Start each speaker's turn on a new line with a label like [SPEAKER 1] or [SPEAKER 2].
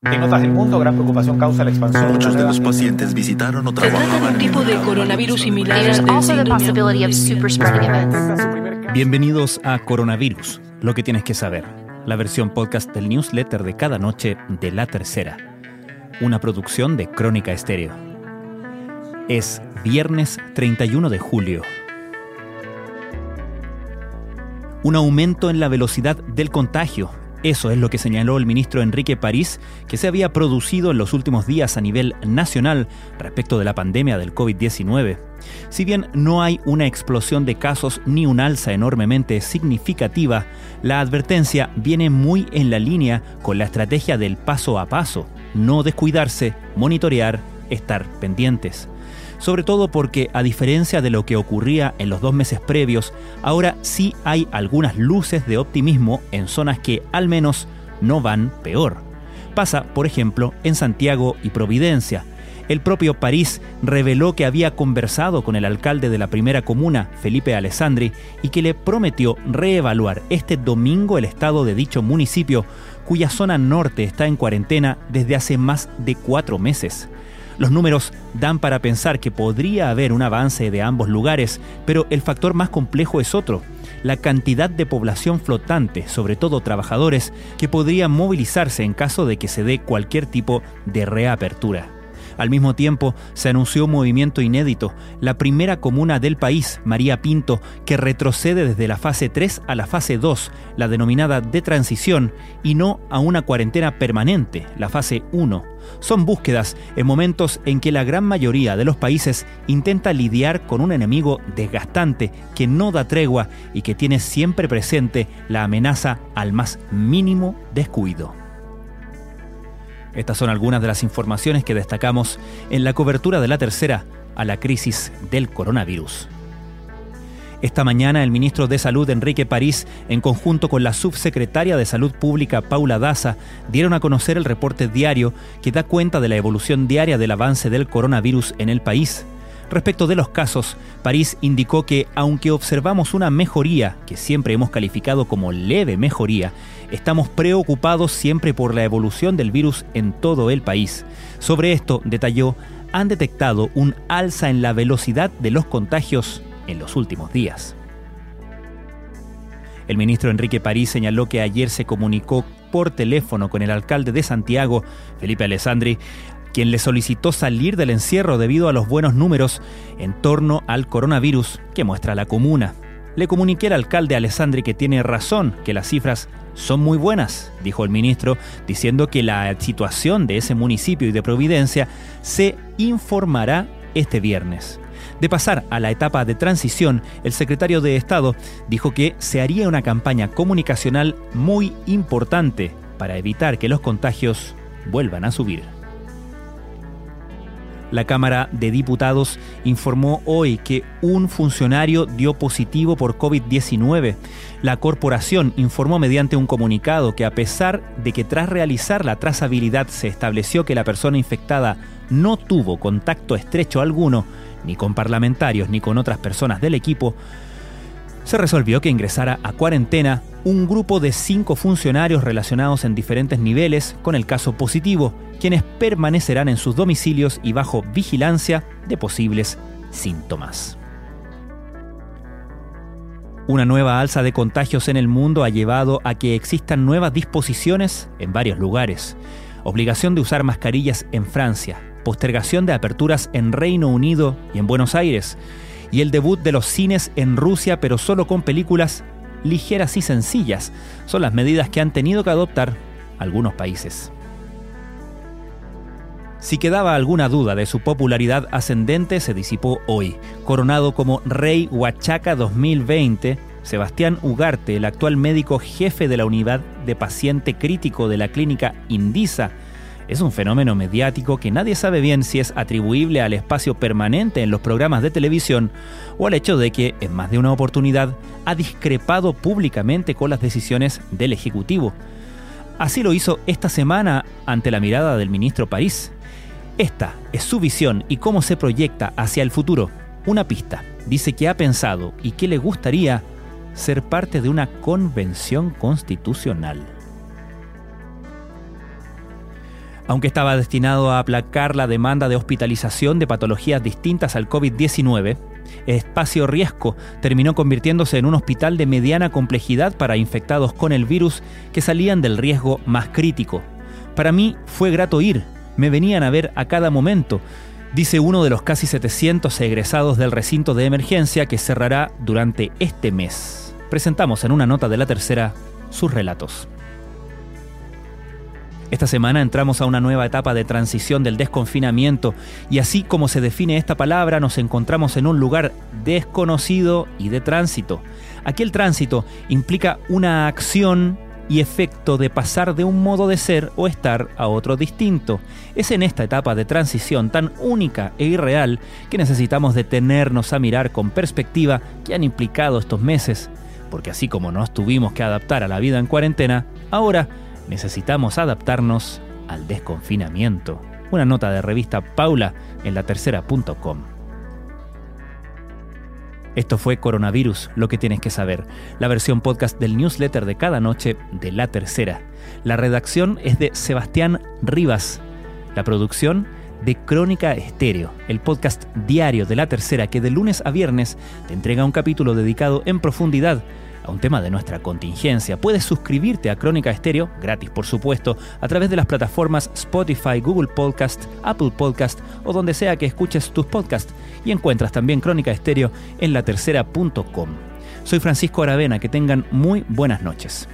[SPEAKER 1] En otras del mundo, gran preocupación causa la expansión.
[SPEAKER 2] Muchos de los pacientes visitaron o trabajaban
[SPEAKER 3] un tipo de coronavirus similar
[SPEAKER 4] Bienvenidos a Coronavirus, lo que tienes que saber, la versión podcast del newsletter de cada noche de La Tercera, una producción de Crónica Estéreo. Es viernes 31 de julio. Un aumento en la velocidad del contagio eso es lo que señaló el ministro Enrique París, que se había producido en los últimos días a nivel nacional respecto de la pandemia del COVID-19. Si bien no hay una explosión de casos ni un alza enormemente significativa, la advertencia viene muy en la línea con la estrategia del paso a paso, no descuidarse, monitorear, estar pendientes sobre todo porque, a diferencia de lo que ocurría en los dos meses previos, ahora sí hay algunas luces de optimismo en zonas que al menos no van peor. Pasa, por ejemplo, en Santiago y Providencia. El propio París reveló que había conversado con el alcalde de la primera comuna, Felipe Alessandri, y que le prometió reevaluar este domingo el estado de dicho municipio, cuya zona norte está en cuarentena desde hace más de cuatro meses. Los números dan para pensar que podría haber un avance de ambos lugares, pero el factor más complejo es otro, la cantidad de población flotante, sobre todo trabajadores, que podría movilizarse en caso de que se dé cualquier tipo de reapertura. Al mismo tiempo, se anunció un movimiento inédito, la primera comuna del país, María Pinto, que retrocede desde la fase 3 a la fase 2, la denominada de transición, y no a una cuarentena permanente, la fase 1. Son búsquedas en momentos en que la gran mayoría de los países intenta lidiar con un enemigo desgastante que no da tregua y que tiene siempre presente la amenaza al más mínimo descuido. Estas son algunas de las informaciones que destacamos en la cobertura de la tercera a la crisis del coronavirus. Esta mañana el ministro de Salud Enrique París, en conjunto con la subsecretaria de Salud Pública Paula Daza, dieron a conocer el reporte diario que da cuenta de la evolución diaria del avance del coronavirus en el país. Respecto de los casos, París indicó que aunque observamos una mejoría, que siempre hemos calificado como leve mejoría, estamos preocupados siempre por la evolución del virus en todo el país. Sobre esto, detalló, han detectado un alza en la velocidad de los contagios en los últimos días. El ministro Enrique París señaló que ayer se comunicó por teléfono con el alcalde de Santiago, Felipe Alessandri, quien le solicitó salir del encierro debido a los buenos números en torno al coronavirus que muestra la comuna. Le comuniqué al alcalde Alessandri que tiene razón, que las cifras son muy buenas, dijo el ministro, diciendo que la situación de ese municipio y de Providencia se informará este viernes. De pasar a la etapa de transición, el secretario de Estado dijo que se haría una campaña comunicacional muy importante para evitar que los contagios vuelvan a subir. La Cámara de Diputados informó hoy que un funcionario dio positivo por COVID-19. La corporación informó mediante un comunicado que a pesar de que tras realizar la trazabilidad se estableció que la persona infectada no tuvo contacto estrecho alguno, ni con parlamentarios ni con otras personas del equipo, se resolvió que ingresara a cuarentena un grupo de cinco funcionarios relacionados en diferentes niveles con el caso positivo, quienes permanecerán en sus domicilios y bajo vigilancia de posibles síntomas. Una nueva alza de contagios en el mundo ha llevado a que existan nuevas disposiciones en varios lugares. Obligación de usar mascarillas en Francia, postergación de aperturas en Reino Unido y en Buenos Aires, y el debut de los cines en Rusia, pero solo con películas ligeras y sencillas. Son las medidas que han tenido que adoptar algunos países. Si quedaba alguna duda de su popularidad ascendente, se disipó hoy. Coronado como Rey Huachaca 2020, Sebastián Ugarte, el actual médico jefe de la unidad de paciente crítico de la clínica Indisa, es un fenómeno mediático que nadie sabe bien si es atribuible al espacio permanente en los programas de televisión o al hecho de que, en más de una oportunidad, ha discrepado públicamente con las decisiones del Ejecutivo. Así lo hizo esta semana ante la mirada del ministro París. Esta es su visión y cómo se proyecta hacia el futuro. Una pista. Dice que ha pensado y que le gustaría ser parte de una convención constitucional. Aunque estaba destinado a aplacar la demanda de hospitalización de patologías distintas al COVID-19, Espacio Riesgo terminó convirtiéndose en un hospital de mediana complejidad para infectados con el virus que salían del riesgo más crítico. Para mí fue grato ir, me venían a ver a cada momento, dice uno de los casi 700 egresados del recinto de emergencia que cerrará durante este mes. Presentamos en una nota de la tercera sus relatos. Esta semana entramos a una nueva etapa de transición del desconfinamiento y así como se define esta palabra nos encontramos en un lugar desconocido y de tránsito. Aquel tránsito implica una acción y efecto de pasar de un modo de ser o estar a otro distinto. Es en esta etapa de transición tan única e irreal que necesitamos detenernos a mirar con perspectiva que han implicado estos meses, porque así como nos tuvimos que adaptar a la vida en cuarentena, ahora necesitamos adaptarnos al desconfinamiento. Una nota de revista Paula en la tercera.com. Esto fue Coronavirus, lo que tienes que saber, la versión podcast del newsletter de cada noche de La Tercera. La redacción es de Sebastián Rivas. La producción de Crónica Estéreo, el podcast diario de La Tercera que de lunes a viernes te entrega un capítulo dedicado en profundidad un tema de nuestra contingencia. Puedes suscribirte a Crónica Estéreo, gratis por supuesto, a través de las plataformas Spotify, Google Podcast, Apple Podcast o donde sea que escuches tus podcasts. Y encuentras también Crónica Estéreo en latercera.com. Soy Francisco Aravena, que tengan muy buenas noches.